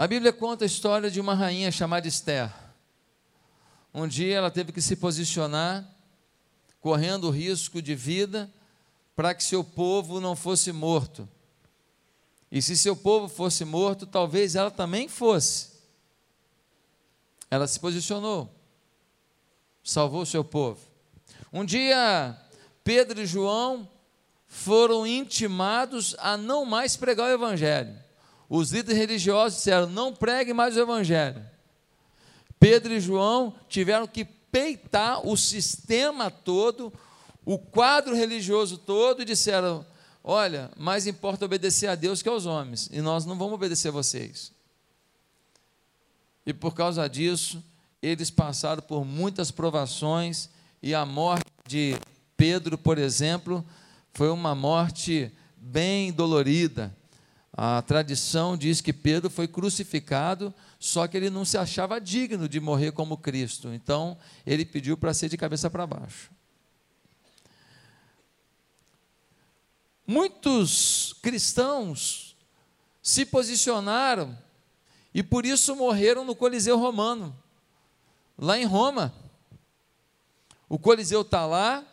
A Bíblia conta a história de uma rainha chamada Esther. Um dia ela teve que se posicionar, correndo risco de vida, para que seu povo não fosse morto. E se seu povo fosse morto, talvez ela também fosse. Ela se posicionou, salvou seu povo. Um dia, Pedro e João foram intimados a não mais pregar o Evangelho. Os líderes religiosos disseram: não pregue mais o Evangelho. Pedro e João tiveram que peitar o sistema todo, o quadro religioso todo, e disseram: olha, mais importa obedecer a Deus que aos homens, e nós não vamos obedecer a vocês. E por causa disso, eles passaram por muitas provações, e a morte de Pedro, por exemplo, foi uma morte bem dolorida. A tradição diz que Pedro foi crucificado, só que ele não se achava digno de morrer como Cristo. Então, ele pediu para ser de cabeça para baixo. Muitos cristãos se posicionaram e por isso morreram no Coliseu Romano, lá em Roma. O Coliseu está lá,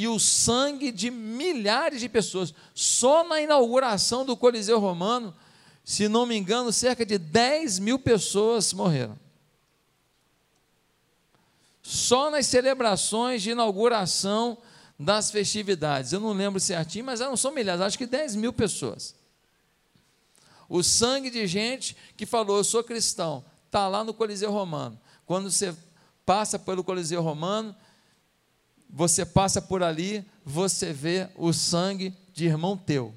e o sangue de milhares de pessoas. Só na inauguração do Coliseu Romano, se não me engano, cerca de 10 mil pessoas morreram. Só nas celebrações de inauguração das festividades. Eu não lembro certinho, mas não são milhares, acho que 10 mil pessoas. O sangue de gente que falou, eu sou cristão, está lá no Coliseu Romano. Quando você passa pelo Coliseu Romano, você passa por ali, você vê o sangue de irmão teu.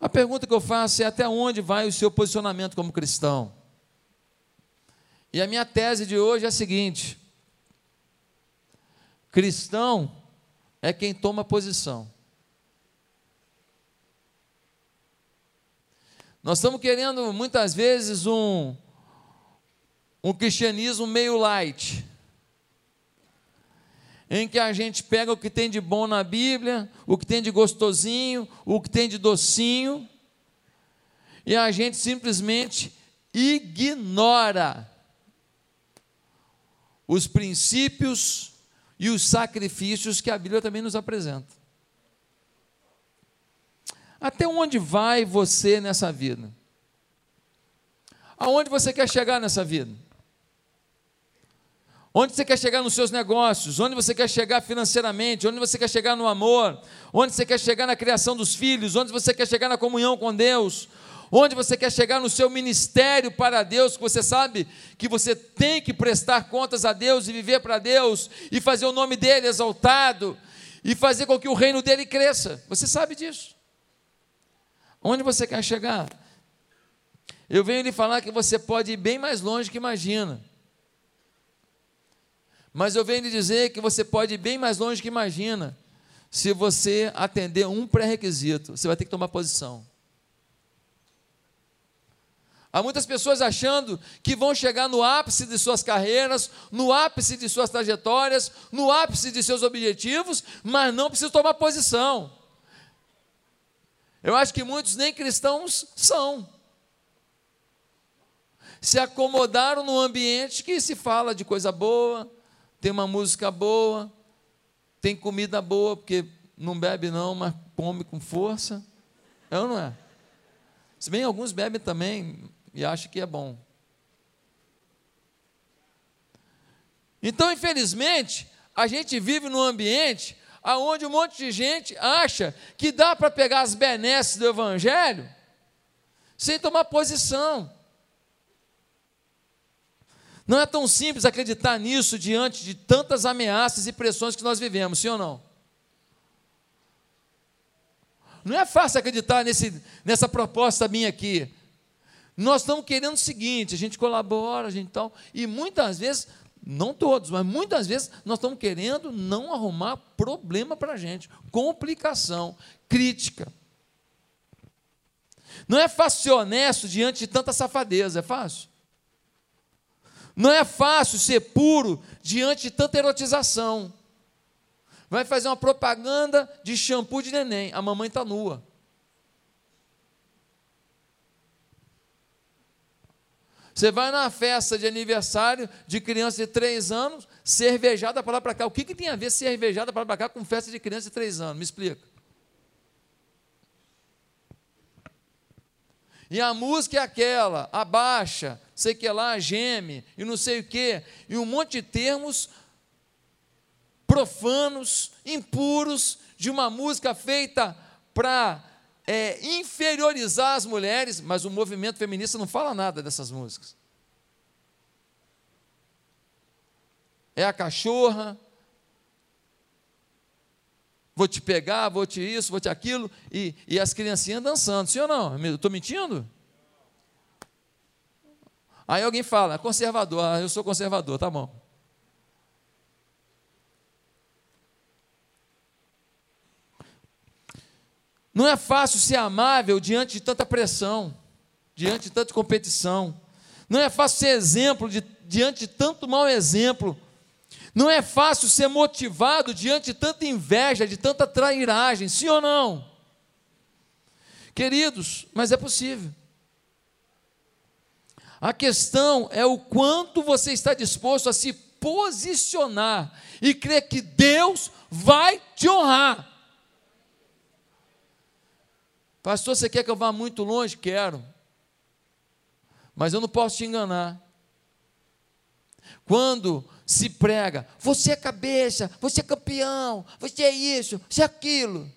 A pergunta que eu faço é: até onde vai o seu posicionamento como cristão? E a minha tese de hoje é a seguinte: cristão é quem toma posição. Nós estamos querendo muitas vezes um, um cristianismo meio light, em que a gente pega o que tem de bom na Bíblia, o que tem de gostosinho, o que tem de docinho, e a gente simplesmente ignora os princípios e os sacrifícios que a Bíblia também nos apresenta. Até onde vai você nessa vida? Aonde você quer chegar nessa vida? Onde você quer chegar nos seus negócios? Onde você quer chegar financeiramente? Onde você quer chegar no amor? Onde você quer chegar na criação dos filhos? Onde você quer chegar na comunhão com Deus? Onde você quer chegar no seu ministério para Deus, que você sabe que você tem que prestar contas a Deus e viver para Deus e fazer o nome dele exaltado e fazer com que o reino dele cresça. Você sabe disso. Onde você quer chegar? Eu venho lhe falar que você pode ir bem mais longe que imagina. Mas eu venho lhe dizer que você pode ir bem mais longe que imagina. Se você atender um pré-requisito, você vai ter que tomar posição. Há muitas pessoas achando que vão chegar no ápice de suas carreiras, no ápice de suas trajetórias, no ápice de seus objetivos, mas não precisam tomar posição. Eu acho que muitos nem cristãos são. Se acomodaram num ambiente que se fala de coisa boa, tem uma música boa, tem comida boa, porque não bebe não, mas come com força. É ou não é? Se bem alguns bebem também e acham que é bom. Então, infelizmente, a gente vive num ambiente onde um monte de gente acha que dá para pegar as benesses do Evangelho sem tomar posição. Não é tão simples acreditar nisso diante de tantas ameaças e pressões que nós vivemos, sim ou não? Não é fácil acreditar nesse, nessa proposta minha aqui. Nós estamos querendo o seguinte: a gente colabora, a gente tal, e muitas vezes, não todos, mas muitas vezes nós estamos querendo não arrumar problema para a gente, complicação, crítica. Não é fácil ser honesto diante de tanta safadeza, é fácil? Não é fácil ser puro diante de tanta erotização. Vai fazer uma propaganda de shampoo de neném, a mamãe está nua. Você vai na festa de aniversário de criança de 3 anos, cervejada para lá para cá. O que, que tem a ver cervejada para lá para cá com festa de criança de 3 anos? Me explica. E a música é aquela, abaixa, sei que lá, geme, e não sei o quê, e um monte de termos profanos, impuros, de uma música feita para é, inferiorizar as mulheres, mas o movimento feminista não fala nada dessas músicas. É a cachorra, vou te pegar, vou te isso, vou te aquilo, e, e as criancinhas dançando, sim ou não? Estou mentindo? Aí alguém fala, conservador, ah, eu sou conservador, tá bom. Não é fácil ser amável diante de tanta pressão, diante de tanta competição. Não é fácil ser exemplo de, diante de tanto mau exemplo. Não é fácil ser motivado diante de tanta inveja, de tanta trairagem, sim ou não? Queridos, mas é possível. A questão é o quanto você está disposto a se posicionar e crer que Deus vai te honrar. Pastor, você quer que eu vá muito longe? Quero. Mas eu não posso te enganar. Quando se prega, você é cabeça, você é campeão, você é isso, você é aquilo.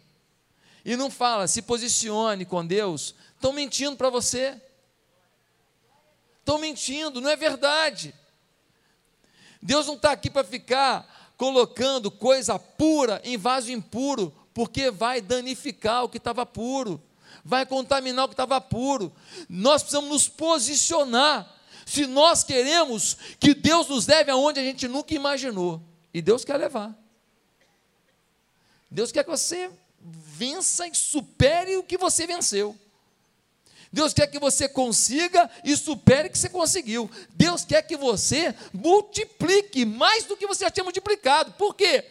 E não fala, se posicione com Deus, estão mentindo para você. Estão mentindo, não é verdade. Deus não está aqui para ficar colocando coisa pura em vaso impuro, porque vai danificar o que estava puro, vai contaminar o que estava puro. Nós precisamos nos posicionar se nós queremos que Deus nos leve aonde a gente nunca imaginou. E Deus quer levar. Deus quer que você vença e supere o que você venceu. Deus quer que você consiga e supere o que você conseguiu. Deus quer que você multiplique mais do que você já tinha multiplicado. Por quê?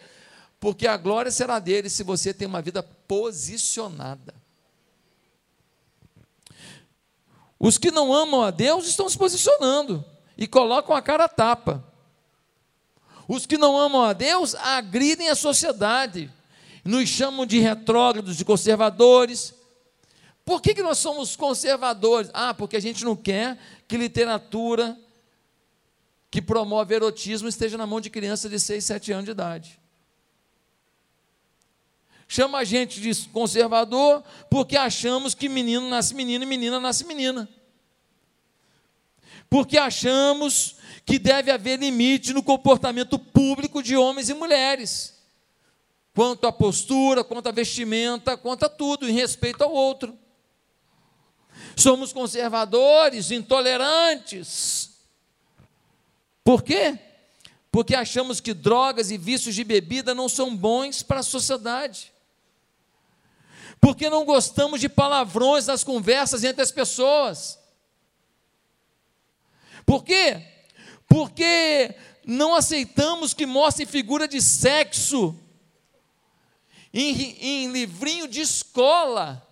Porque a glória será dele se você tem uma vida posicionada. Os que não amam a Deus estão se posicionando e colocam a cara a tapa. Os que não amam a Deus agridem a sociedade, nos chamam de retrógrados, de conservadores. Por que, que nós somos conservadores? Ah, porque a gente não quer que literatura que promove erotismo esteja na mão de crianças de 6, 7 anos de idade. Chama a gente de conservador porque achamos que menino nasce menino e menina nasce menina. Porque achamos que deve haver limite no comportamento público de homens e mulheres, quanto à postura, quanto à vestimenta, quanto a tudo, em respeito ao outro. Somos conservadores, intolerantes. Por quê? Porque achamos que drogas e vícios de bebida não são bons para a sociedade porque não gostamos de palavrões nas conversas entre as pessoas. Por quê? Porque não aceitamos que mostrem figura de sexo em, em livrinho de escola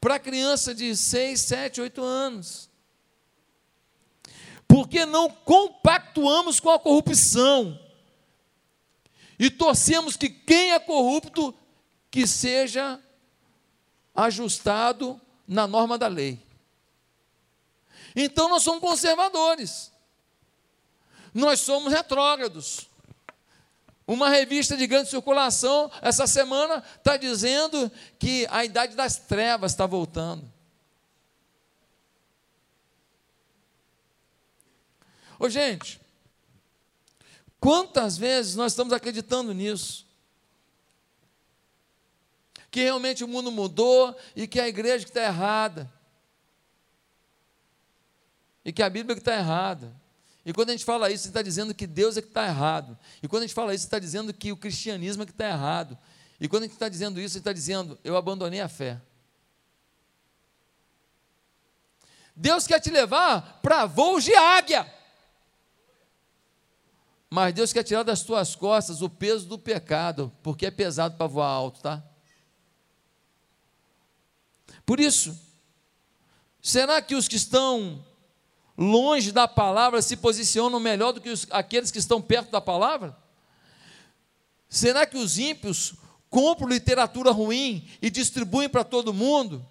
para criança de 6, 7, 8 anos. Porque não compactuamos com a corrupção e torcemos que quem é corrupto que seja ajustado na norma da lei. Então nós somos conservadores. Nós somos retrógrados. Uma revista de grande circulação, essa semana, está dizendo que a idade das trevas está voltando. Ô, gente, quantas vezes nós estamos acreditando nisso? Que realmente o mundo mudou e que a igreja está errada. E que a Bíblia está errada. E quando a gente fala isso, está dizendo que Deus é que está errado. E quando a gente fala isso, está dizendo que o cristianismo é que está errado. E quando a gente está dizendo isso, está dizendo, eu abandonei a fé. Deus quer te levar para voos de águia. Mas Deus quer tirar das tuas costas o peso do pecado, porque é pesado para voar alto, tá? Por isso, será que os que estão longe da palavra, se posicionam melhor do que os, aqueles que estão perto da palavra? Será que os ímpios compram literatura ruim e distribuem para todo mundo?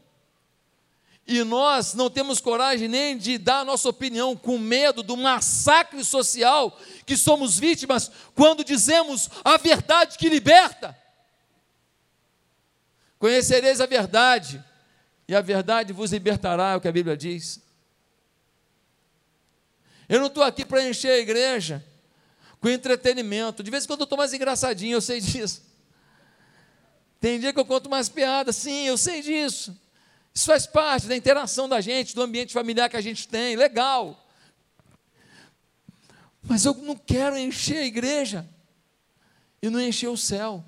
E nós não temos coragem nem de dar a nossa opinião com medo do massacre social que somos vítimas quando dizemos a verdade que liberta. Conhecereis a verdade, e a verdade vos libertará, é o que a Bíblia diz. Eu não estou aqui para encher a igreja com entretenimento. De vez em quando eu estou mais engraçadinho, eu sei disso. Tem dia que eu conto mais piadas, sim, eu sei disso. Isso faz parte da interação da gente, do ambiente familiar que a gente tem, legal. Mas eu não quero encher a igreja e não encher o céu.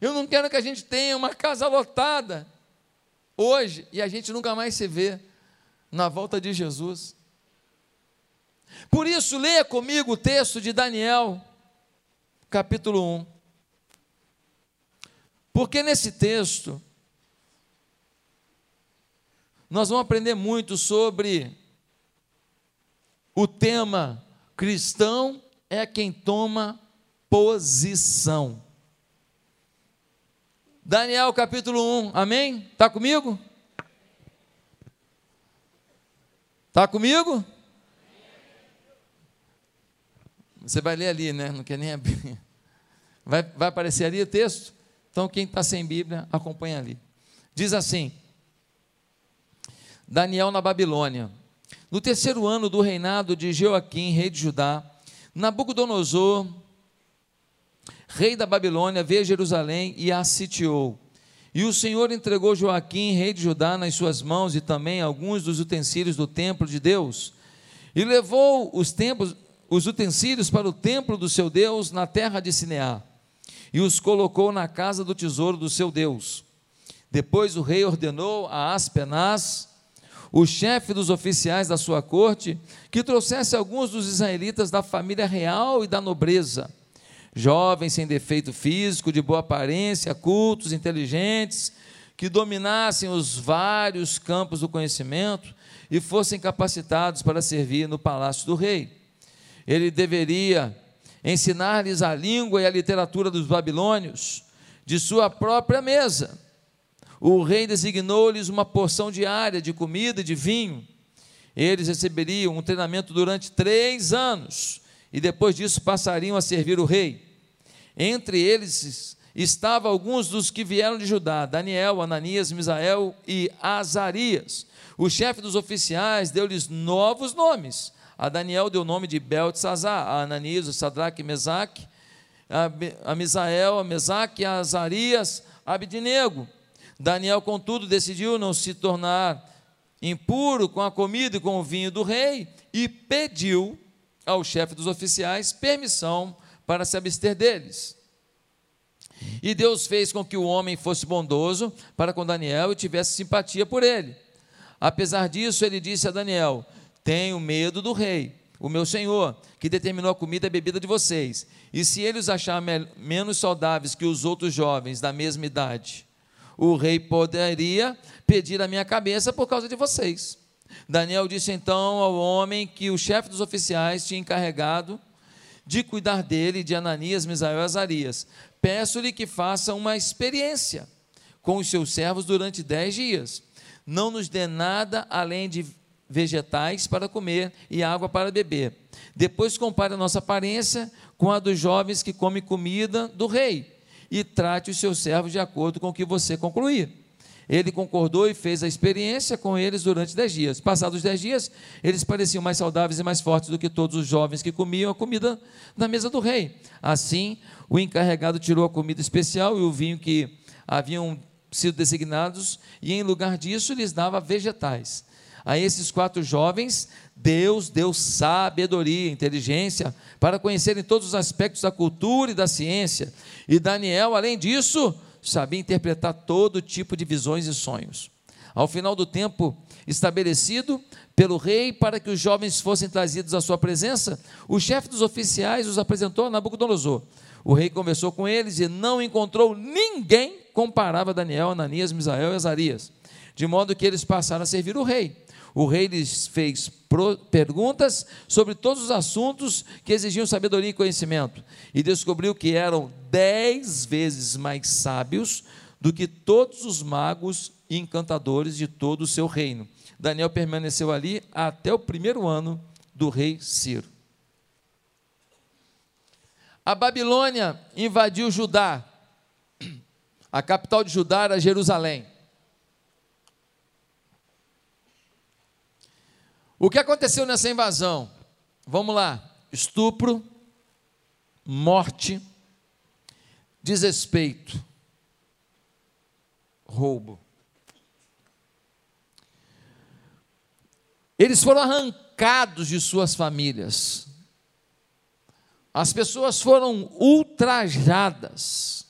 Eu não quero que a gente tenha uma casa lotada hoje e a gente nunca mais se vê na volta de Jesus. Por isso, leia comigo o texto de Daniel, capítulo 1. Porque nesse texto, nós vamos aprender muito sobre o tema cristão é quem toma posição. Daniel capítulo 1, amém? Está comigo? Está comigo? Você vai ler ali, né? Não quer nem abrir. Vai, vai aparecer ali o texto? Então, quem está sem Bíblia, acompanha ali. Diz assim: Daniel na Babilônia. No terceiro ano do reinado de Joaquim, rei de Judá, Nabucodonosor, rei da Babilônia, veio a Jerusalém e a sitiou. E o Senhor entregou Joaquim, rei de Judá, nas suas mãos e também alguns dos utensílios do templo de Deus. E levou os os utensílios para o templo do seu Deus na terra de Sineá, e os colocou na casa do tesouro do seu Deus. Depois o rei ordenou a Aspenaz, o chefe dos oficiais da sua corte, que trouxesse alguns dos israelitas da família real e da nobreza, jovens sem defeito físico, de boa aparência, cultos, inteligentes, que dominassem os vários campos do conhecimento e fossem capacitados para servir no palácio do rei ele deveria ensinar-lhes a língua e a literatura dos babilônios de sua própria mesa. O rei designou-lhes uma porção diária de comida e de vinho. Eles receberiam um treinamento durante três anos e depois disso passariam a servir o rei. Entre eles estavam alguns dos que vieram de Judá: Daniel, Ananias, Misael e Azarias. O chefe dos oficiais deu-lhes novos nomes a Daniel deu o nome de Beltesazar, a Ananias, o Sadraque, Mesaque, a Misael, a Mesaque, a Azarias, a Abidnego. Daniel, contudo, decidiu não se tornar impuro com a comida e com o vinho do rei e pediu ao chefe dos oficiais permissão para se abster deles. E Deus fez com que o homem fosse bondoso para com Daniel e tivesse simpatia por ele. Apesar disso, ele disse a Daniel: tenho medo do rei, o meu senhor, que determinou a comida e a bebida de vocês. E se ele os achar me menos saudáveis que os outros jovens da mesma idade, o rei poderia pedir a minha cabeça por causa de vocês. Daniel disse então ao homem que o chefe dos oficiais tinha encarregado de cuidar dele, de Ananias, Misael e Azarias. Peço-lhe que faça uma experiência com os seus servos durante dez dias. Não nos dê nada além de vegetais para comer e água para beber. Depois compare a nossa aparência com a dos jovens que comem comida do rei e trate os seus servos de acordo com o que você concluir. Ele concordou e fez a experiência com eles durante dez dias. Passados dez dias, eles pareciam mais saudáveis e mais fortes do que todos os jovens que comiam a comida na mesa do rei. Assim, o encarregado tirou a comida especial e o vinho que haviam sido designados, e em lugar disso lhes dava vegetais a esses quatro jovens, Deus deu sabedoria, inteligência, para conhecerem todos os aspectos da cultura e da ciência. E Daniel, além disso, sabia interpretar todo tipo de visões e sonhos. Ao final do tempo estabelecido pelo rei para que os jovens fossem trazidos à sua presença, o chefe dos oficiais os apresentou a Nabucodonosor. O rei conversou com eles e não encontrou ninguém comparável a Daniel, Ananias, Misael e Azarias de modo que eles passaram a servir o rei. O rei lhes fez perguntas sobre todos os assuntos que exigiam sabedoria e conhecimento, e descobriu que eram dez vezes mais sábios do que todos os magos e encantadores de todo o seu reino. Daniel permaneceu ali até o primeiro ano do rei Ciro. A Babilônia invadiu Judá. A capital de Judá era Jerusalém. O que aconteceu nessa invasão? Vamos lá: estupro, morte, desrespeito, roubo. Eles foram arrancados de suas famílias. As pessoas foram ultrajadas.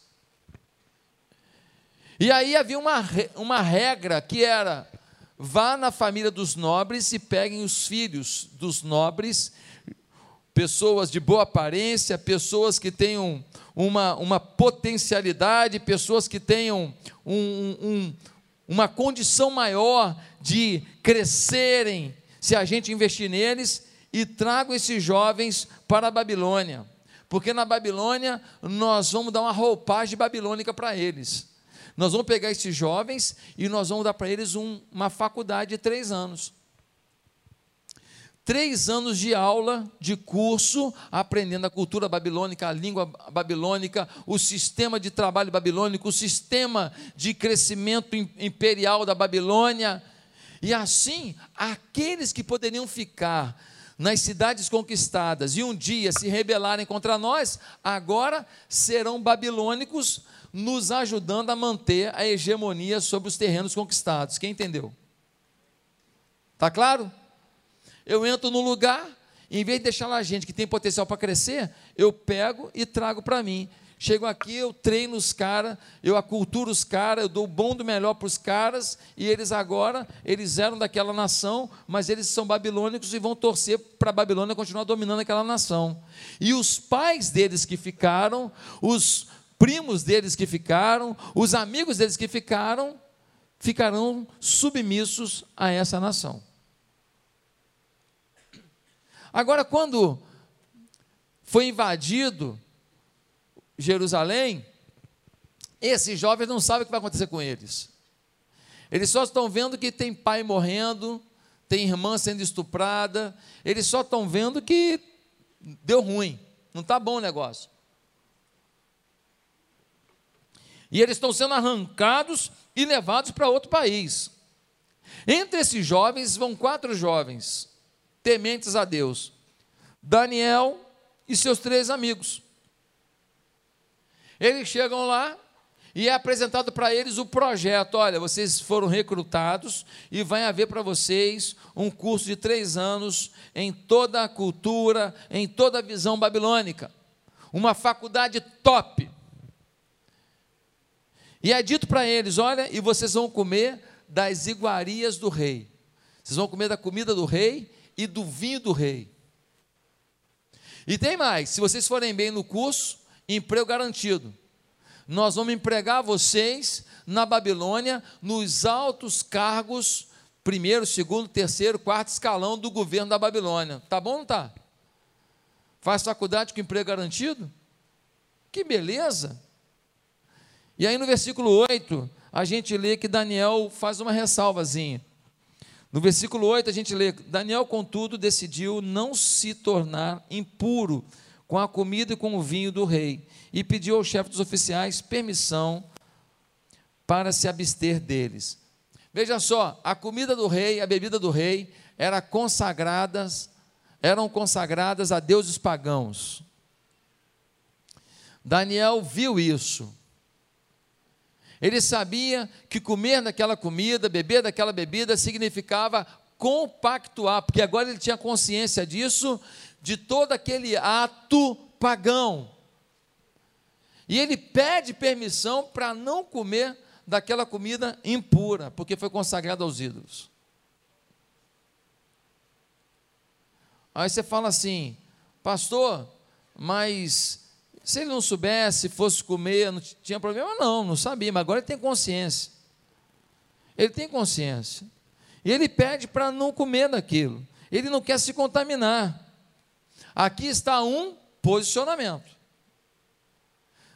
E aí havia uma, uma regra que era: vá na família dos nobres e peguem os filhos dos nobres, pessoas de boa aparência, pessoas que tenham uma, uma potencialidade, pessoas que tenham um, um, uma condição maior de crescerem, se a gente investir neles, e trago esses jovens para a Babilônia, porque na Babilônia nós vamos dar uma roupagem babilônica para eles. Nós vamos pegar esses jovens e nós vamos dar para eles um, uma faculdade de três anos. Três anos de aula, de curso, aprendendo a cultura babilônica, a língua babilônica, o sistema de trabalho babilônico, o sistema de crescimento imperial da Babilônia. E assim, aqueles que poderiam ficar nas cidades conquistadas e um dia se rebelarem contra nós, agora serão babilônicos nos ajudando a manter a hegemonia sobre os terrenos conquistados. Quem entendeu? Tá claro? Eu entro no lugar, em vez de deixar lá gente que tem potencial para crescer, eu pego e trago para mim. Chego aqui, eu treino os caras, eu aculturo os caras, eu dou o bom do melhor para os caras, e eles agora, eles eram daquela nação, mas eles são babilônicos e vão torcer para a Babilônia continuar dominando aquela nação. E os pais deles que ficaram, os primos deles que ficaram, os amigos deles que ficaram, ficarão submissos a essa nação. Agora, quando foi invadido Jerusalém, esses jovens não sabem o que vai acontecer com eles. Eles só estão vendo que tem pai morrendo, tem irmã sendo estuprada, eles só estão vendo que deu ruim, não está bom o negócio. E eles estão sendo arrancados e levados para outro país. Entre esses jovens vão quatro jovens, tementes a Deus: Daniel e seus três amigos. Eles chegam lá e é apresentado para eles o projeto: olha, vocês foram recrutados e vai haver para vocês um curso de três anos em toda a cultura, em toda a visão babilônica. Uma faculdade top e é dito para eles: olha, e vocês vão comer das iguarias do rei. Vocês vão comer da comida do rei e do vinho do rei. E tem mais: se vocês forem bem no curso, emprego garantido. Nós vamos empregar vocês na Babilônia nos altos cargos, primeiro, segundo, terceiro, quarto escalão do governo da Babilônia. Tá bom ou não tá? Faz faculdade com emprego garantido? Que beleza! E aí no versículo 8, a gente lê que Daniel faz uma ressalvazinha. No versículo 8 a gente lê: Daniel, contudo, decidiu não se tornar impuro com a comida e com o vinho do rei, e pediu ao chefe dos oficiais permissão para se abster deles. Veja só, a comida do rei, a bebida do rei, era consagradas, eram consagradas a deuses pagãos. Daniel viu isso. Ele sabia que comer daquela comida, beber daquela bebida, significava compactuar, porque agora ele tinha consciência disso, de todo aquele ato pagão. E ele pede permissão para não comer daquela comida impura, porque foi consagrada aos ídolos. Aí você fala assim, pastor, mas se ele não soubesse, fosse comer, não tinha problema, não, não sabia, mas agora ele tem consciência. ele tem consciência. E ele pede para não comer daquilo. Ele não quer se contaminar. Aqui está um posicionamento.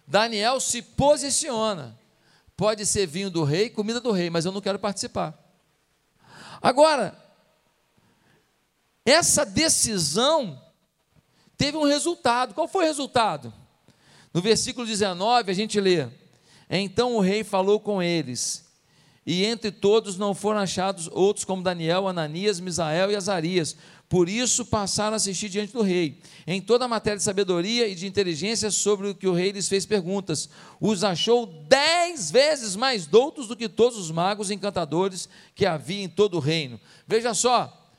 Daniel se posiciona. Pode ser vinho do rei, comida do rei, mas eu não quero participar. Agora, essa decisão teve um resultado. Qual foi o resultado? No versículo 19, a gente lê: Então o rei falou com eles, e entre todos não foram achados outros como Daniel, Ananias, Misael e Azarias. Por isso passaram a assistir diante do rei. Em toda a matéria de sabedoria e de inteligência sobre o que o rei lhes fez perguntas. Os achou dez vezes mais doutos do que todos os magos e encantadores que havia em todo o reino. Veja só,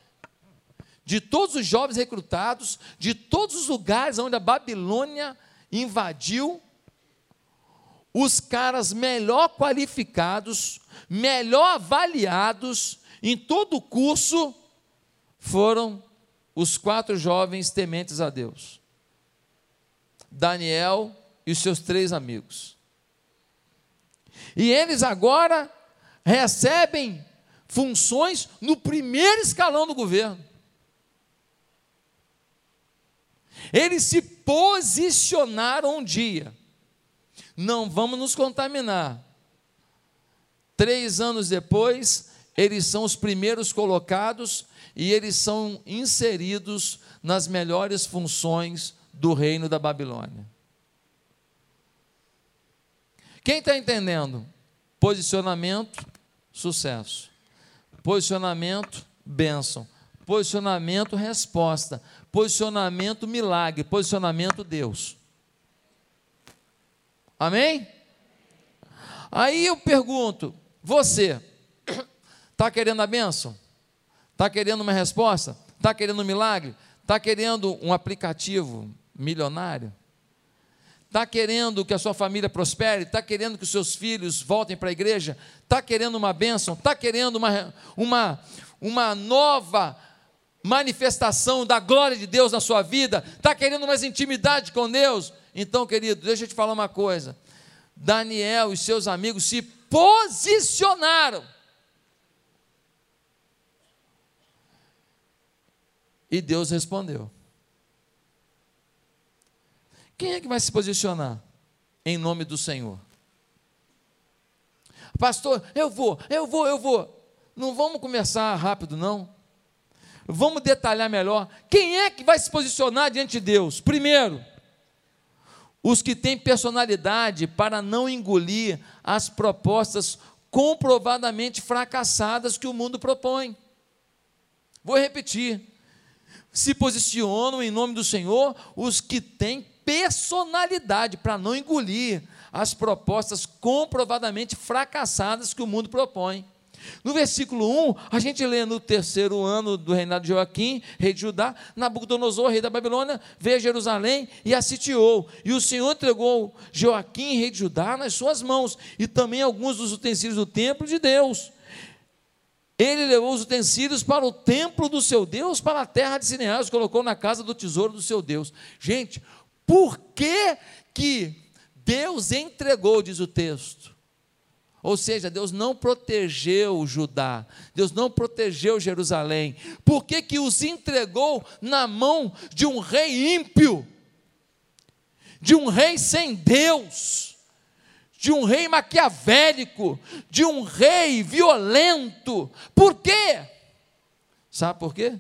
de todos os jovens recrutados, de todos os lugares onde a Babilônia invadiu, os caras melhor qualificados, melhor avaliados em todo o curso foram os quatro jovens tementes a Deus: Daniel e os seus três amigos. E eles agora recebem funções no primeiro escalão do governo. Eles se posicionaram um dia. Não vamos nos contaminar. Três anos depois, eles são os primeiros colocados e eles são inseridos nas melhores funções do reino da Babilônia. Quem está entendendo? Posicionamento, sucesso. Posicionamento, bênção. Posicionamento, resposta. Posicionamento, milagre. Posicionamento, Deus. Amém? Aí eu pergunto: você está querendo a bênção? Está querendo uma resposta? Está querendo um milagre? Está querendo um aplicativo milionário? Está querendo que a sua família prospere? Está querendo que os seus filhos voltem para a igreja? Está querendo uma bênção? Está querendo uma, uma, uma nova manifestação da glória de Deus na sua vida? Está querendo mais intimidade com Deus? Então, querido, deixa eu te falar uma coisa. Daniel e seus amigos se posicionaram E Deus respondeu. Quem é que vai se posicionar em nome do Senhor? Pastor, eu vou, eu vou, eu vou. Não vamos começar rápido, não. Vamos detalhar melhor. Quem é que vai se posicionar diante de Deus? Primeiro, os que têm personalidade para não engolir as propostas comprovadamente fracassadas que o mundo propõe. Vou repetir se posicionam em nome do Senhor os que têm personalidade para não engolir as propostas comprovadamente fracassadas que o mundo propõe. No versículo 1, a gente lê no terceiro ano do reinado de Joaquim, rei de Judá, Nabucodonosor, rei da Babilônia, veio a Jerusalém e a sitiou. E o Senhor entregou Joaquim, rei de Judá, nas suas mãos, e também alguns dos utensílios do templo de Deus. Ele levou os utensílios para o templo do seu Deus, para a terra de Sinear, os colocou na casa do tesouro do seu Deus. Gente, por que que Deus entregou, diz o texto? Ou seja, Deus não protegeu Judá, Deus não protegeu Jerusalém. Por que, que os entregou na mão de um rei ímpio, de um rei sem Deus? de um rei maquiavélico, de um rei violento. Por quê? Sabe por quê?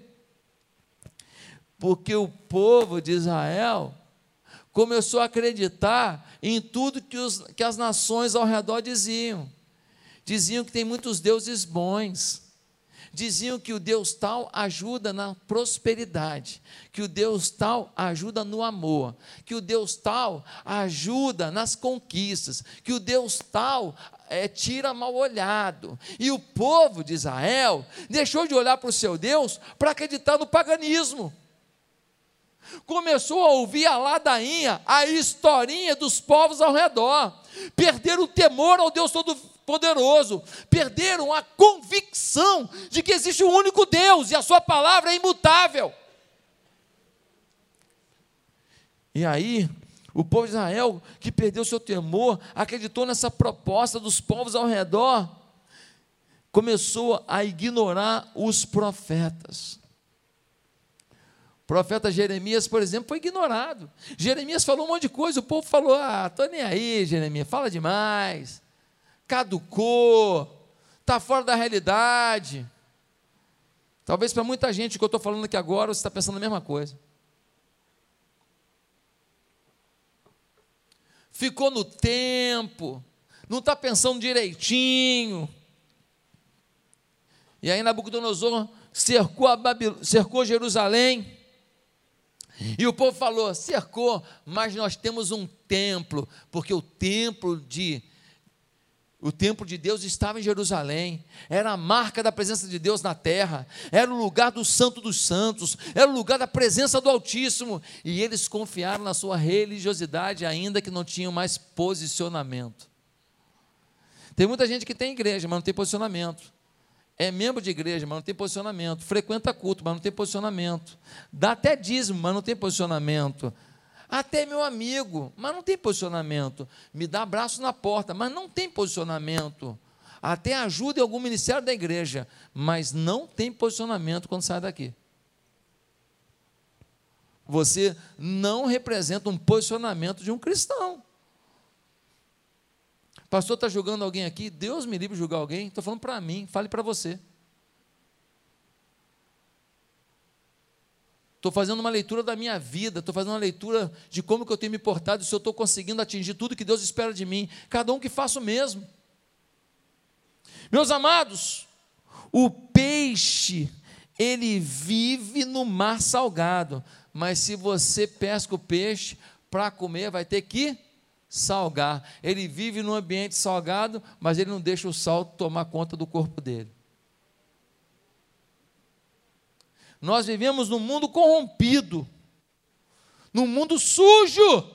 Porque o povo de Israel começou a acreditar em tudo que, os, que as nações ao redor diziam. Diziam que tem muitos deuses bons. Diziam que o Deus tal ajuda na prosperidade, que o Deus tal ajuda no amor, que o Deus tal ajuda nas conquistas, que o Deus tal é, tira mal olhado. E o povo de Israel deixou de olhar para o seu Deus para acreditar no paganismo. Começou a ouvir a ladainha, a historinha dos povos ao redor, perderam o temor ao Deus todo poderoso, perderam a convicção de que existe um único Deus e a sua palavra é imutável. E aí, o povo de Israel, que perdeu seu temor, acreditou nessa proposta dos povos ao redor, começou a ignorar os profetas. O profeta Jeremias, por exemplo, foi ignorado. Jeremias falou um monte de coisa, o povo falou: Ah, estou nem aí, Jeremias, fala demais, caducou, está fora da realidade. Talvez para muita gente que eu estou falando aqui agora, você está pensando a mesma coisa. Ficou no tempo, não está pensando direitinho. E aí Nabucodonosor cercou, a cercou Jerusalém. E o povo falou: cercou, mas nós temos um templo, porque o templo de o templo de Deus estava em Jerusalém, era a marca da presença de Deus na terra, era o lugar do Santo dos Santos, era o lugar da presença do Altíssimo, e eles confiaram na sua religiosidade, ainda que não tinham mais posicionamento. Tem muita gente que tem igreja, mas não tem posicionamento. É membro de igreja, mas não tem posicionamento. Frequenta culto, mas não tem posicionamento. Dá até dízimo, mas não tem posicionamento. Até meu amigo, mas não tem posicionamento. Me dá abraço na porta, mas não tem posicionamento. Até ajuda em algum ministério da igreja, mas não tem posicionamento quando sai daqui. Você não representa um posicionamento de um cristão. Pastor está julgando alguém aqui? Deus me livre de julgar alguém. Estou falando para mim, fale para você. Estou fazendo uma leitura da minha vida, estou fazendo uma leitura de como que eu tenho me portado, se eu estou conseguindo atingir tudo que Deus espera de mim. Cada um que faça o mesmo. Meus amados, o peixe, ele vive no mar salgado, mas se você pesca o peixe para comer, vai ter que salgar. Ele vive num ambiente salgado, mas ele não deixa o sal tomar conta do corpo dele. Nós vivemos num mundo corrompido, num mundo sujo,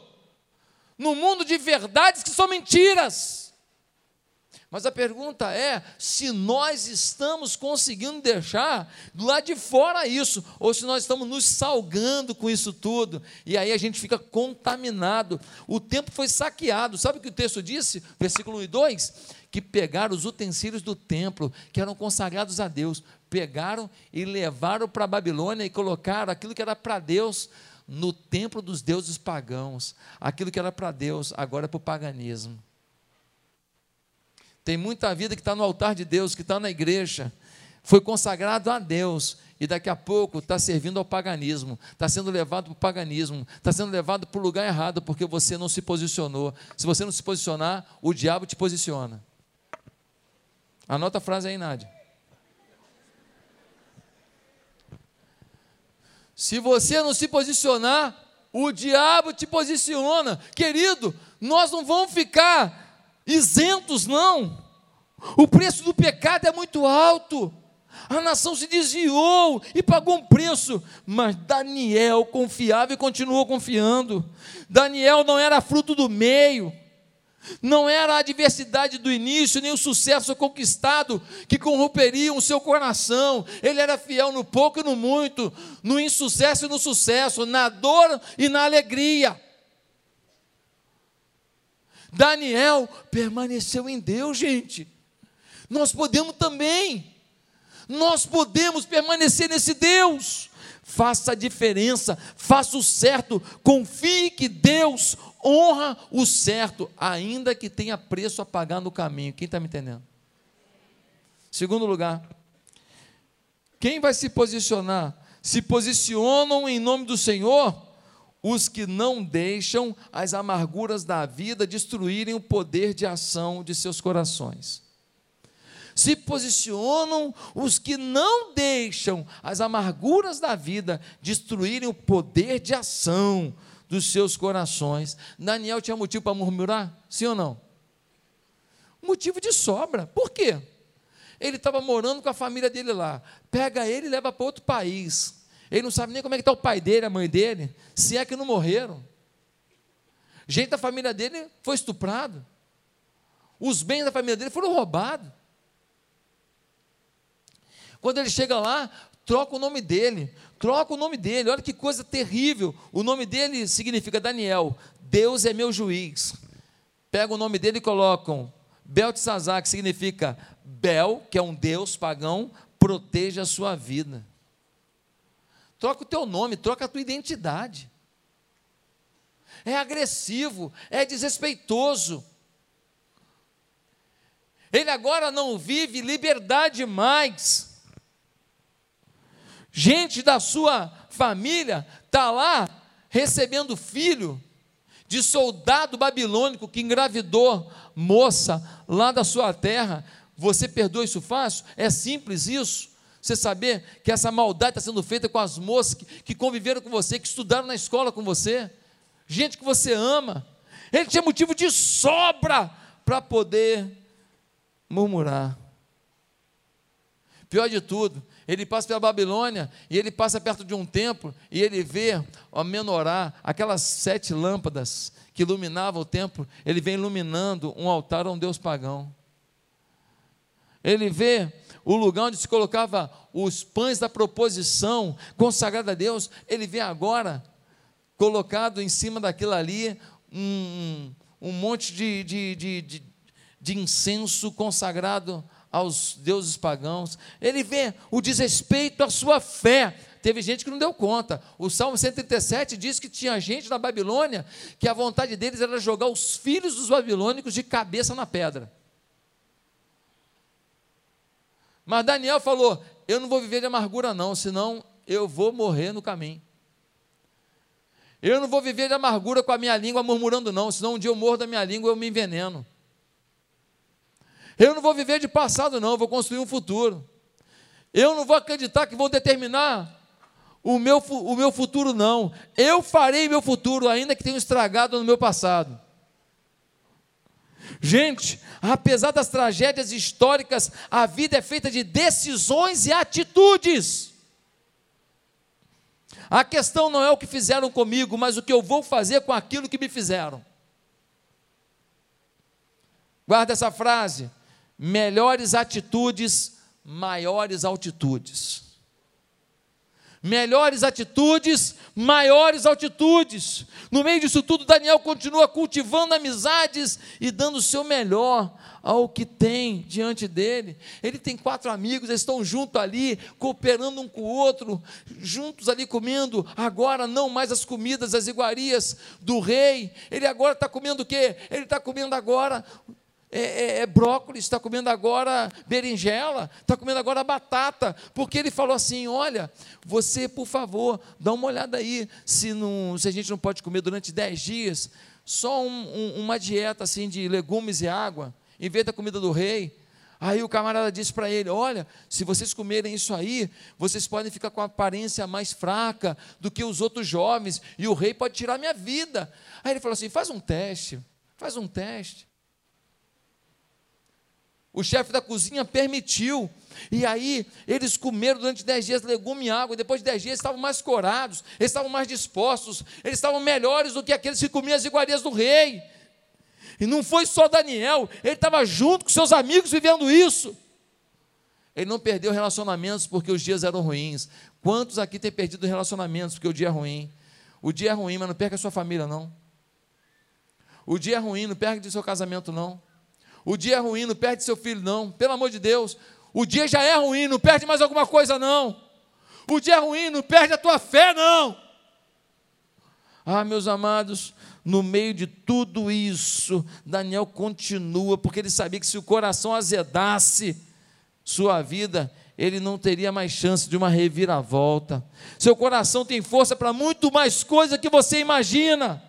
num mundo de verdades que são mentiras. Mas a pergunta é se nós estamos conseguindo deixar do lado de fora isso, ou se nós estamos nos salgando com isso tudo, e aí a gente fica contaminado. O tempo foi saqueado. Sabe o que o texto disse? Versículo 1 e 2? Que pegaram os utensílios do templo, que eram consagrados a Deus, pegaram e levaram para a Babilônia e colocaram aquilo que era para Deus no templo dos deuses pagãos. Aquilo que era para Deus, agora é para o paganismo. Tem muita vida que está no altar de Deus, que está na igreja, foi consagrado a Deus e daqui a pouco está servindo ao paganismo, está sendo levado para o paganismo, está sendo levado para o lugar errado porque você não se posicionou. Se você não se posicionar, o diabo te posiciona. Anota a frase aí, Nádia. Se você não se posicionar, o diabo te posiciona. Querido, nós não vamos ficar isentos, não. O preço do pecado é muito alto. A nação se desviou e pagou um preço, mas Daniel confiava e continuou confiando. Daniel não era fruto do meio, não era a adversidade do início, nem o sucesso conquistado que corromperiam o seu coração. Ele era fiel no pouco e no muito, no insucesso e no sucesso, na dor e na alegria. Daniel permaneceu em Deus, gente. Nós podemos também. Nós podemos permanecer nesse Deus. Faça a diferença, faça o certo, confie que Deus honra o certo, ainda que tenha preço a pagar no caminho. Quem está me entendendo? Segundo lugar, quem vai se posicionar? Se posicionam em nome do Senhor os que não deixam as amarguras da vida destruírem o poder de ação de seus corações. Se posicionam os que não deixam as amarguras da vida destruírem o poder de ação dos seus corações. Daniel tinha motivo para murmurar? Sim ou não? Motivo de sobra. Por quê? Ele estava morando com a família dele lá. Pega ele e leva para outro país ele não sabe nem como é que está o pai dele, a mãe dele, se é que não morreram. Gente da família dele foi estuprado. Os bens da família dele foram roubados. Quando ele chega lá, troca o nome dele, troca o nome dele. Olha que coisa terrível. O nome dele significa Daniel. Deus é meu juiz. Pega o nome dele e colocam Beltesazar, que significa Bel, que é um deus pagão, proteja a sua vida. Troca o teu nome, troca a tua identidade. É agressivo, é desrespeitoso. Ele agora não vive liberdade mais. Gente da sua família está lá recebendo filho de soldado babilônico que engravidou moça lá da sua terra. Você perdoa isso fácil? É simples isso. Você saber que essa maldade está sendo feita com as moças que, que conviveram com você, que estudaram na escola com você, gente que você ama. Ele tinha motivo de sobra para poder murmurar. Pior de tudo, ele passa pela Babilônia e ele passa perto de um templo e ele vê a menorá, aquelas sete lâmpadas que iluminavam o templo, ele vem iluminando um altar a um deus pagão. Ele vê o lugar onde se colocava os pães da proposição consagrada a Deus, ele vê agora colocado em cima daquilo ali um, um monte de, de, de, de, de incenso consagrado aos deuses pagãos, ele vê o desrespeito à sua fé. Teve gente que não deu conta. O Salmo 137 diz que tinha gente na Babilônia que a vontade deles era jogar os filhos dos babilônicos de cabeça na pedra. Mas Daniel falou: Eu não vou viver de amargura, não, senão eu vou morrer no caminho. Eu não vou viver de amargura com a minha língua murmurando, não, senão um dia eu morro da minha língua e eu me enveneno. Eu não vou viver de passado, não, eu vou construir um futuro. Eu não vou acreditar que vou determinar o meu, o meu futuro, não. Eu farei meu futuro, ainda que tenha estragado no meu passado. Gente, apesar das tragédias históricas, a vida é feita de decisões e atitudes. A questão não é o que fizeram comigo, mas o que eu vou fazer com aquilo que me fizeram. Guarda essa frase melhores atitudes, maiores altitudes. Melhores atitudes, maiores altitudes. No meio disso tudo, Daniel continua cultivando amizades e dando o seu melhor ao que tem diante dele. Ele tem quatro amigos, eles estão juntos ali, cooperando um com o outro, juntos ali comendo. Agora, não mais as comidas, as iguarias do rei. Ele agora está comendo o quê? Ele está comendo agora é, é, é, brócolis, está comendo agora berinjela, está comendo agora batata, porque ele falou assim: olha, você, por favor, dá uma olhada aí, se, não, se a gente não pode comer durante dez dias, só um, um, uma dieta assim de legumes e água, em vez da comida do rei. Aí o camarada disse para ele: Olha, se vocês comerem isso aí, vocês podem ficar com a aparência mais fraca do que os outros jovens, e o rei pode tirar minha vida. Aí ele falou assim: Faz um teste, faz um teste. O chefe da cozinha permitiu. E aí, eles comeram durante dez dias legume e água. E depois de dez dias, estavam mais corados, eles estavam mais dispostos, eles estavam melhores do que aqueles que comiam as iguarias do rei. E não foi só Daniel, ele estava junto com seus amigos vivendo isso. Ele não perdeu relacionamentos porque os dias eram ruins. Quantos aqui têm perdido relacionamentos porque o dia é ruim? O dia é ruim, mas não perca a sua família, não. O dia é ruim, não perca o seu casamento, não. O dia é ruim, não perde seu filho, não. Pelo amor de Deus. O dia já é ruim, não perde mais alguma coisa, não. O dia é ruim, não perde a tua fé, não. Ah, meus amados, no meio de tudo isso, Daniel continua, porque ele sabia que se o coração azedasse sua vida, ele não teria mais chance de uma reviravolta. Seu coração tem força para muito mais coisa que você imagina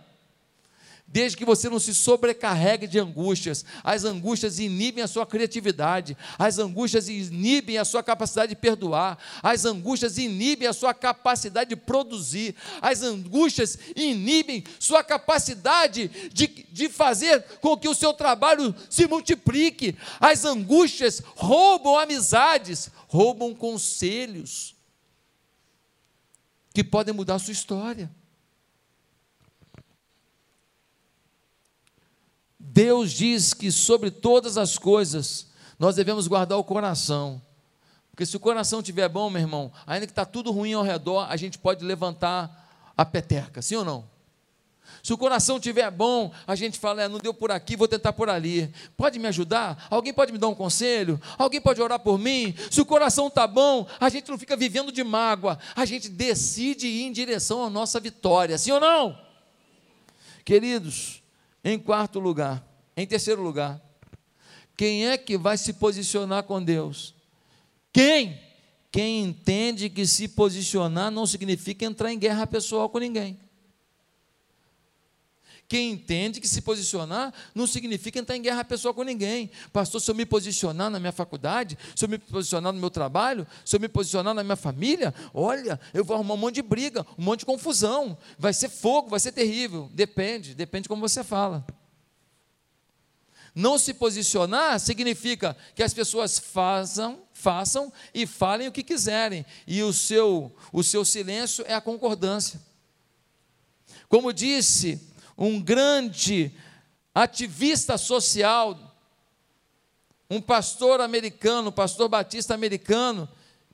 desde que você não se sobrecarregue de angústias. As angústias inibem a sua criatividade, as angústias inibem a sua capacidade de perdoar, as angústias inibem a sua capacidade de produzir, as angústias inibem sua capacidade de, de fazer com que o seu trabalho se multiplique, as angústias roubam amizades, roubam conselhos que podem mudar a sua história. Deus diz que sobre todas as coisas nós devemos guardar o coração. Porque se o coração estiver bom, meu irmão, ainda que está tudo ruim ao redor, a gente pode levantar a peteca, sim ou não? Se o coração estiver bom, a gente fala, é, não deu por aqui, vou tentar por ali. Pode me ajudar? Alguém pode me dar um conselho? Alguém pode orar por mim? Se o coração está bom, a gente não fica vivendo de mágoa, a gente decide ir em direção à nossa vitória, sim ou não? Queridos, em quarto lugar, em terceiro lugar, quem é que vai se posicionar com Deus? Quem? Quem entende que se posicionar não significa entrar em guerra pessoal com ninguém. Quem entende que se posicionar não significa entrar em guerra pessoal com ninguém. Pastor, se eu me posicionar na minha faculdade, se eu me posicionar no meu trabalho, se eu me posicionar na minha família, olha, eu vou arrumar um monte de briga, um monte de confusão. Vai ser fogo, vai ser terrível. Depende, depende como você fala. Não se posicionar significa que as pessoas façam, façam e falem o que quiserem, e o seu, o seu silêncio é a concordância. Como disse um grande ativista social, um pastor americano, pastor batista americano,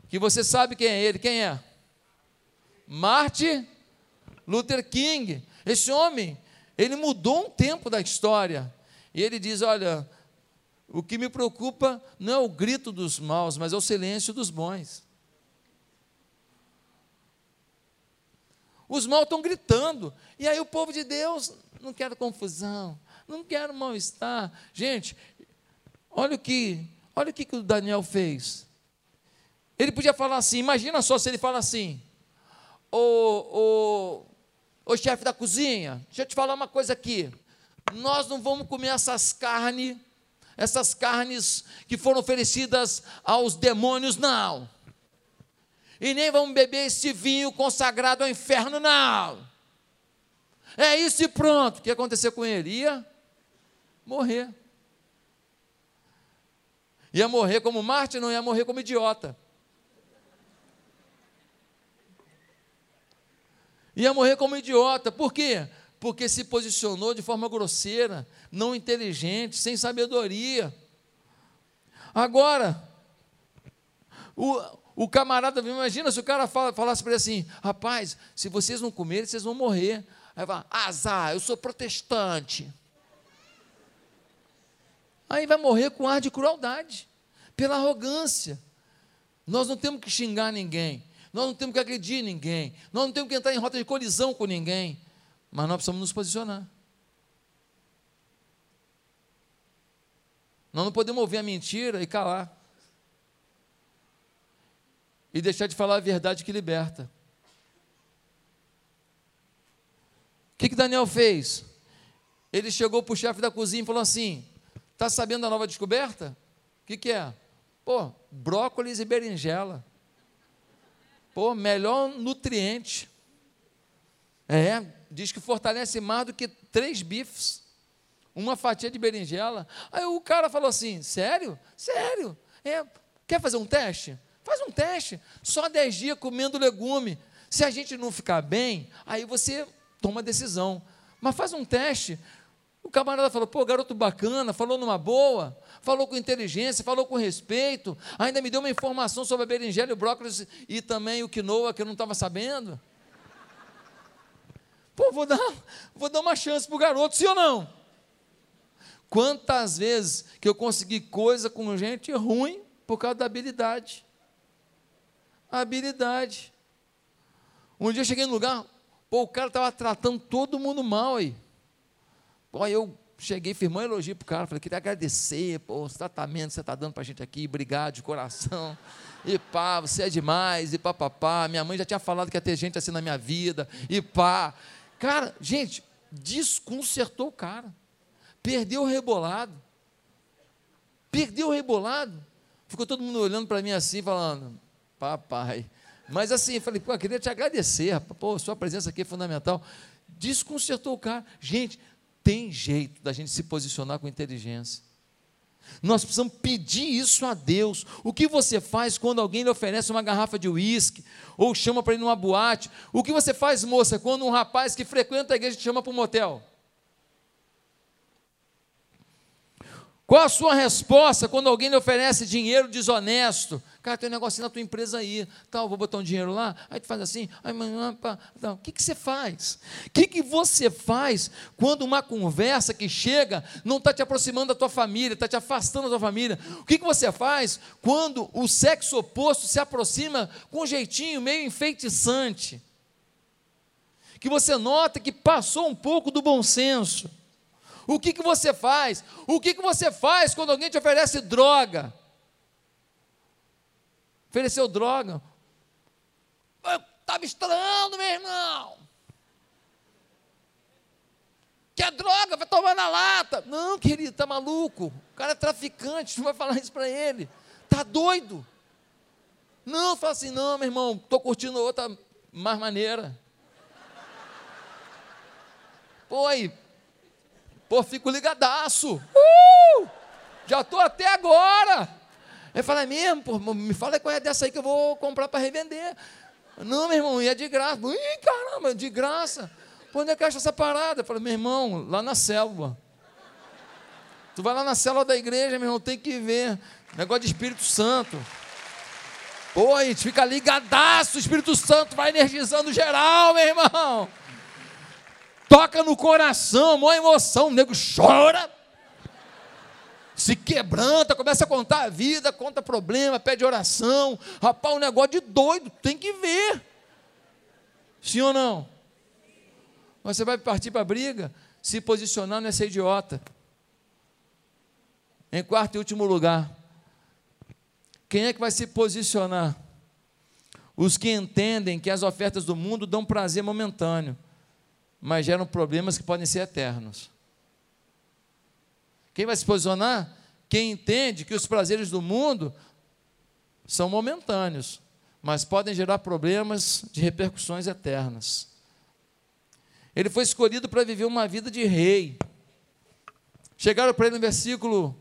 que você sabe quem é ele, quem é? Martin Luther King. Esse homem, ele mudou um tempo da história. E ele diz: Olha, o que me preocupa não é o grito dos maus, mas é o silêncio dos bons. Os maus estão gritando. E aí o povo de Deus não quer confusão, não quer mal-estar. Gente, olha o que, olha o que, que o Daniel fez. Ele podia falar assim, imagina só se ele fala assim, ô, ô, ô chefe da cozinha, deixa eu te falar uma coisa aqui. Nós não vamos comer essas carnes, essas carnes que foram oferecidas aos demônios, não e nem vamos beber esse vinho consagrado ao inferno, não. É isso e pronto. O que aconteceu com ele? Ia morrer. Ia morrer como Marte, não ia morrer como idiota. Ia morrer como idiota. Por quê? Porque se posicionou de forma grosseira, não inteligente, sem sabedoria. Agora, o, o camarada, imagina se o cara fala, falasse para ele assim: rapaz, se vocês não comerem, vocês vão morrer. Aí vai, azar, eu sou protestante. Aí vai morrer com ar de crueldade, pela arrogância. Nós não temos que xingar ninguém, nós não temos que agredir ninguém, nós não temos que entrar em rota de colisão com ninguém, mas nós precisamos nos posicionar. Nós não podemos ouvir a mentira e calar e deixar de falar a verdade que liberta. O que, que Daniel fez? Ele chegou para o chefe da cozinha e falou assim: Está sabendo da nova descoberta? O que, que é? Pô, brócolis e berinjela. Pô, melhor nutriente. É, diz que fortalece mais do que três bifes. Uma fatia de berinjela. Aí o cara falou assim: Sério? Sério? É, quer fazer um teste? Faz um teste, só 10 dias comendo legume. Se a gente não ficar bem, aí você toma decisão. Mas faz um teste. O camarada falou: pô, garoto bacana, falou numa boa, falou com inteligência, falou com respeito, ainda me deu uma informação sobre a berinjela o brócolis e também o quinoa que eu não estava sabendo. Pô, vou dar, vou dar uma chance para o garoto, sim ou não? Quantas vezes que eu consegui coisa com gente ruim por causa da habilidade? Habilidade. Um dia eu cheguei no lugar, pô, o cara estava tratando todo mundo mal aí. Pô, eu cheguei, firmou um elogio para o cara, falei, queria agradecer, pô, os tratamentos que você está dando para a gente aqui, obrigado de coração. E pá, você é demais, e pá, pá, pá. Minha mãe já tinha falado que ia ter gente assim na minha vida, e pá. Cara, gente, desconcertou o cara. Perdeu o rebolado. Perdeu o rebolado. Ficou todo mundo olhando para mim assim, falando, Papai. Mas assim, falei, pô, eu queria te agradecer. Pô, sua presença aqui é fundamental. Desconcertou o cara. Gente, tem jeito da gente se posicionar com inteligência. Nós precisamos pedir isso a Deus. O que você faz quando alguém lhe oferece uma garrafa de uísque ou chama para ir numa boate? O que você faz, moça, quando um rapaz que frequenta a igreja te chama para um motel? Qual a sua resposta quando alguém lhe oferece dinheiro desonesto? Cara, tem um negocinho na tua empresa aí, tal, vou botar um dinheiro lá, aí tu faz assim, aí, pá, não. o que, que você faz? O que, que você faz quando uma conversa que chega não está te aproximando da tua família, está te afastando da tua família? O que, que você faz quando o sexo oposto se aproxima com um jeitinho meio enfeitiçante? Que você nota que passou um pouco do bom senso. O que, que você faz? O que, que você faz quando alguém te oferece droga? Ofereceu droga. Estava estranhando, meu irmão. Quer droga? Vai tomar na lata. Não, querido, tá maluco. O cara é traficante, não vai falar isso para ele. Tá doido? Não, fala assim, não, meu irmão, estou curtindo outra mais maneira. Pô, aí, Pô, fico ligadaço. Uh! Já estou até agora. Ele fala, é mesmo? Pô, me fala qual é dessa aí que eu vou comprar para revender. Não, meu irmão, e é de graça. Ih, caramba, de graça. Pô, onde é que acha essa parada? Eu falei, meu irmão, lá na célula. Tu vai lá na célula da igreja, meu irmão, tem que ver. Negócio de Espírito Santo. Pô, a gente fica ligadaço, o Espírito Santo vai energizando geral, meu irmão toca no coração, uma emoção, o nego chora, se quebranta, começa a contar a vida, conta problema, pede oração. Rapaz, um negócio de doido, tem que ver. Sim ou não? Você vai partir para a briga, se posicionar não é ser idiota. Em quarto e último lugar, quem é que vai se posicionar? Os que entendem que as ofertas do mundo dão prazer momentâneo mas geram problemas que podem ser eternos. Quem vai se posicionar? Quem entende que os prazeres do mundo são momentâneos, mas podem gerar problemas de repercussões eternas. Ele foi escolhido para viver uma vida de rei. Chegaram para ele no versículo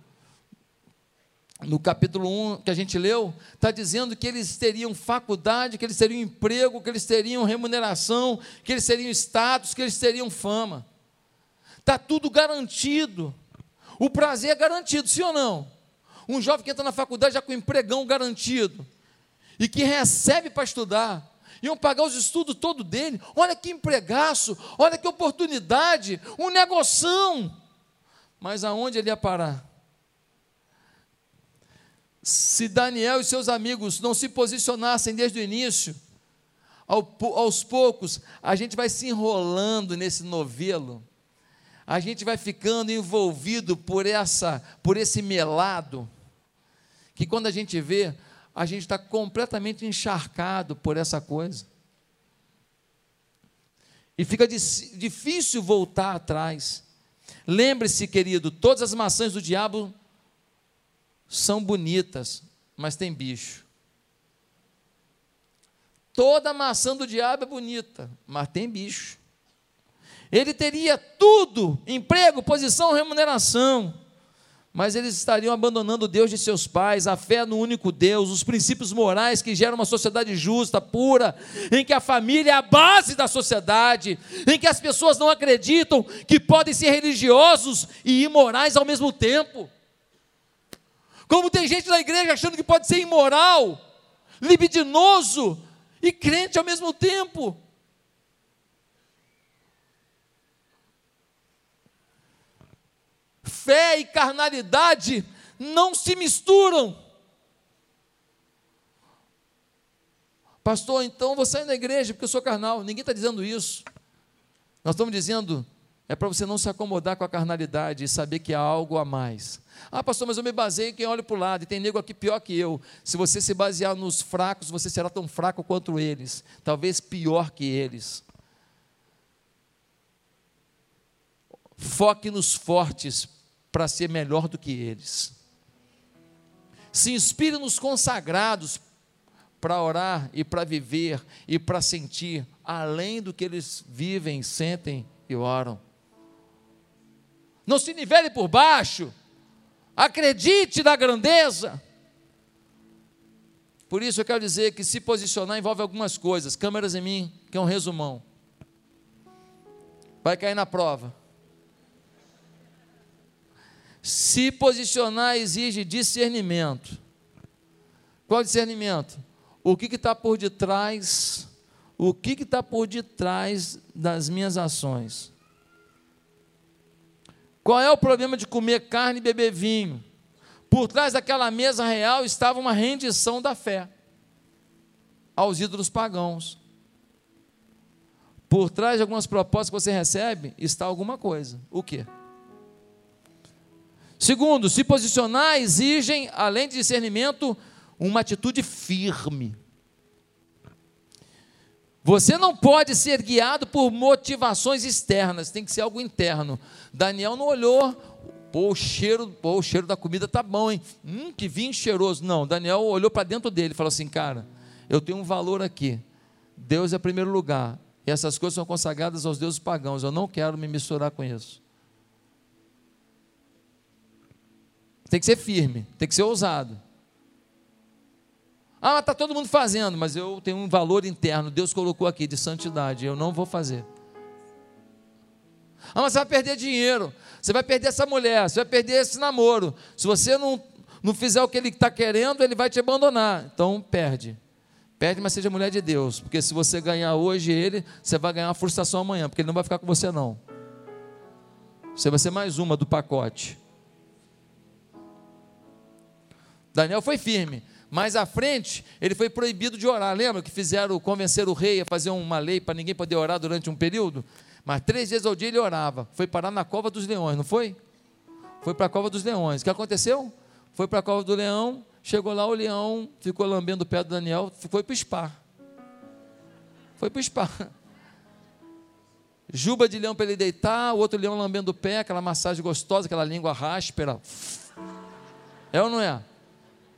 no capítulo 1 que a gente leu, está dizendo que eles teriam faculdade, que eles teriam emprego, que eles teriam remuneração, que eles teriam status, que eles teriam fama. Está tudo garantido. O prazer é garantido, sim ou não? Um jovem que entra na faculdade já com empregão garantido e que recebe para estudar, iam pagar os estudos todo dele. Olha que empregaço, olha que oportunidade, um negoção. Mas aonde ele ia parar? se Daniel e seus amigos não se posicionassem desde o início, aos poucos, a gente vai se enrolando nesse novelo, a gente vai ficando envolvido por essa, por esse melado, que quando a gente vê, a gente está completamente encharcado por essa coisa. E fica difícil voltar atrás. Lembre-se, querido, todas as maçãs do diabo são bonitas, mas tem bicho. Toda maçã do diabo é bonita, mas tem bicho. Ele teria tudo: emprego, posição, remuneração. Mas eles estariam abandonando o Deus de seus pais, a fé no único Deus, os princípios morais que geram uma sociedade justa, pura, em que a família é a base da sociedade, em que as pessoas não acreditam que podem ser religiosos e imorais ao mesmo tempo. Como tem gente na igreja achando que pode ser imoral, libidinoso e crente ao mesmo tempo. Fé e carnalidade não se misturam. Pastor, então vou sair da igreja porque eu sou carnal. Ninguém está dizendo isso. Nós estamos dizendo, é para você não se acomodar com a carnalidade e saber que há algo a mais. Ah, pastor, mas eu me baseio em quem olha para o lado, e tem nego aqui pior que eu. Se você se basear nos fracos, você será tão fraco quanto eles, talvez pior que eles. Foque nos fortes para ser melhor do que eles. Se inspire nos consagrados para orar e para viver e para sentir além do que eles vivem, sentem e oram. Não se nivele por baixo acredite na grandeza. Por isso eu quero dizer que se posicionar envolve algumas coisas. Câmeras em mim, que é um resumão. Vai cair na prova. Se posicionar exige discernimento. Qual discernimento? O que está por detrás? O que está por detrás das minhas ações? Qual é o problema de comer carne e beber vinho? Por trás daquela mesa real estava uma rendição da fé aos ídolos pagãos. Por trás de algumas propostas que você recebe está alguma coisa. O quê? Segundo, se posicionar exigem, além de discernimento, uma atitude firme. Você não pode ser guiado por motivações externas, tem que ser algo interno. Daniel não olhou, pô, o cheiro, pô, o cheiro da comida tá bom, hein? Hum, que vinho cheiroso. Não, Daniel olhou para dentro dele e falou assim, cara, eu tenho um valor aqui. Deus é primeiro lugar. E essas coisas são consagradas aos deuses pagãos. Eu não quero me misturar com isso. Tem que ser firme, tem que ser ousado. Ah, está todo mundo fazendo, mas eu tenho um valor interno. Deus colocou aqui de santidade. Eu não vou fazer. Ah, mas você vai perder dinheiro. Você vai perder essa mulher. Você vai perder esse namoro. Se você não, não fizer o que ele está querendo, ele vai te abandonar. Então, perde. Perde, mas seja mulher de Deus. Porque se você ganhar hoje ele, você vai ganhar uma frustração amanhã. Porque ele não vai ficar com você, não. Você vai ser mais uma do pacote. Daniel foi firme. Mais à frente, ele foi proibido de orar. Lembra que fizeram convencer o rei a fazer uma lei para ninguém poder orar durante um período? Mas três vezes ao dia ele orava. Foi parar na cova dos leões, não foi? Foi para a cova dos leões. O que aconteceu? Foi para a cova do leão, chegou lá, o leão ficou lambendo o pé do Daniel, foi para o spa. Foi para o spa. Juba de leão para ele deitar, o outro leão lambendo o pé, aquela massagem gostosa, aquela língua ráspera. É ou não é?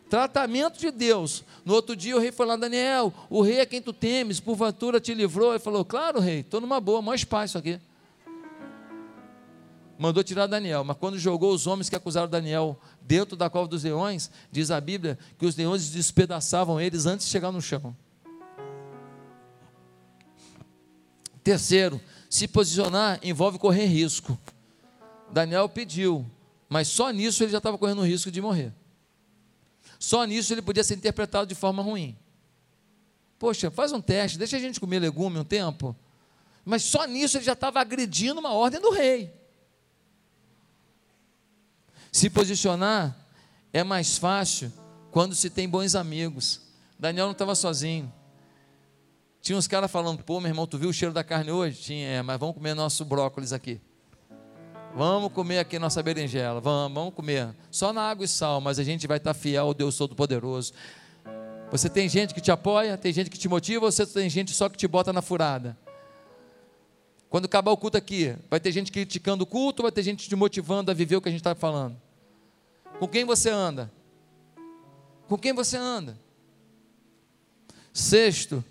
Tratamento de Deus. No outro dia o rei falou: Daniel, o rei é quem tu temes, porventura te livrou. Ele falou: Claro, rei, estou numa boa, mais paz isso aqui. Mandou tirar Daniel, mas quando jogou os homens que acusaram Daniel dentro da cova dos leões, diz a Bíblia que os leões despedaçavam eles antes de chegar no chão. Terceiro, se posicionar envolve correr risco. Daniel pediu, mas só nisso ele já estava correndo o risco de morrer. Só nisso ele podia ser interpretado de forma ruim. Poxa, faz um teste, deixa a gente comer legume um tempo. Mas só nisso ele já estava agredindo uma ordem do rei. Se posicionar é mais fácil quando se tem bons amigos. Daniel não estava sozinho. Tinha uns caras falando, pô, meu irmão, tu viu o cheiro da carne hoje? Tinha, é, mas vamos comer nosso brócolis aqui. Vamos comer aqui nossa berinjela, vamos, vamos comer. Só na água e sal, mas a gente vai estar fiel ao Deus Todo-Poderoso. Você tem gente que te apoia, tem gente que te motiva, ou você tem gente só que te bota na furada. Quando acabar o culto aqui, vai ter gente criticando o culto, vai ter gente te motivando a viver o que a gente está falando. Com quem você anda? Com quem você anda? Sexto,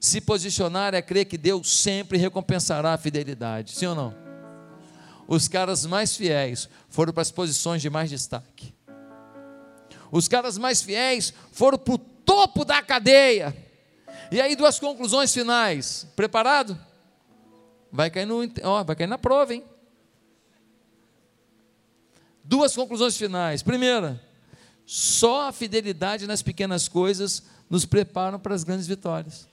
se posicionar é crer que Deus sempre recompensará a fidelidade. Sim ou não? Os caras mais fiéis foram para as posições de mais destaque. Os caras mais fiéis foram para o topo da cadeia. E aí, duas conclusões finais. Preparado? Vai cair, no, ó, vai cair na prova, hein? Duas conclusões finais. Primeira, só a fidelidade nas pequenas coisas nos preparam para as grandes vitórias.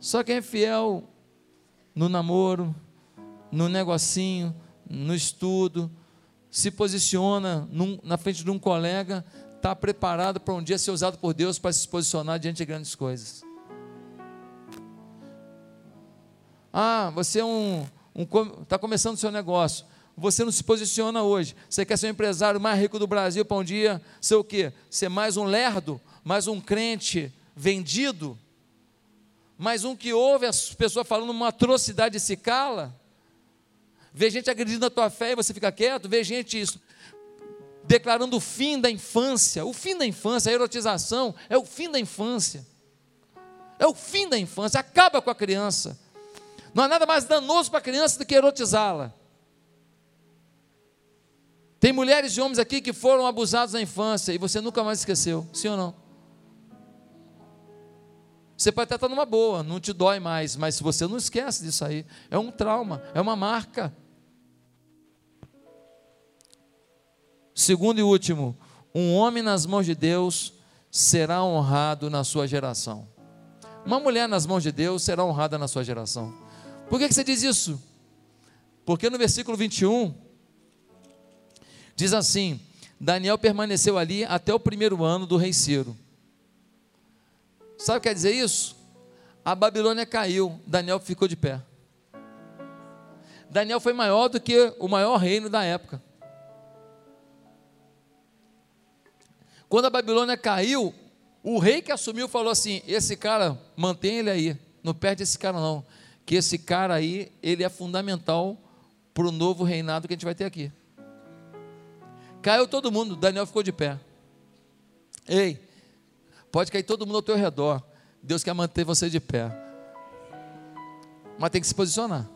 Só quem é fiel no namoro, no negocinho, no estudo, se posiciona num, na frente de um colega, está preparado para um dia ser usado por Deus para se posicionar diante de grandes coisas. Ah, você é um. Está um, começando o seu negócio. Você não se posiciona hoje. Você quer ser o empresário mais rico do Brasil para um dia ser o quê? Ser mais um lerdo, mais um crente vendido, mais um que ouve as pessoas falando uma atrocidade e se cala vê gente agredindo a tua fé e você fica quieto, vê gente isso, declarando o fim da infância, o fim da infância, a erotização é o fim da infância. É o fim da infância, acaba com a criança. Não há nada mais danoso para a criança do que erotizá-la. Tem mulheres e homens aqui que foram abusados na infância e você nunca mais esqueceu, sim ou não? Você pode até estar numa boa, não te dói mais, mas você não esquece disso aí, é um trauma, é uma marca. Segundo e último, Um homem nas mãos de Deus será honrado na sua geração. Uma mulher nas mãos de Deus será honrada na sua geração. Por que, que você diz isso? Porque no versículo 21 diz assim: Daniel permaneceu ali até o primeiro ano do rei Ciro. Sabe o que quer dizer isso? A Babilônia caiu, Daniel ficou de pé. Daniel foi maior do que o maior reino da época. Quando a Babilônia caiu, o rei que assumiu falou assim: Esse cara, mantém ele aí, não perde esse cara não, que esse cara aí, ele é fundamental para o novo reinado que a gente vai ter aqui. Caiu todo mundo, Daniel ficou de pé. Ei, pode cair todo mundo ao teu redor, Deus quer manter você de pé, mas tem que se posicionar.